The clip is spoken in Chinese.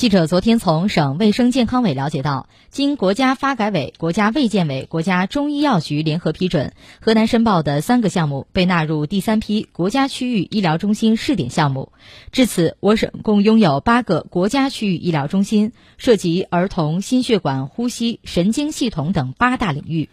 记者昨天从省卫生健康委了解到经国家发改委国家卫健委国家中医药局联合批准河南申报的三个项目被纳入第三批国家区域医疗中心试点项目至此我省共拥有八个国家区域医疗中心涉及儿童心血管呼吸神经系统等八大领域。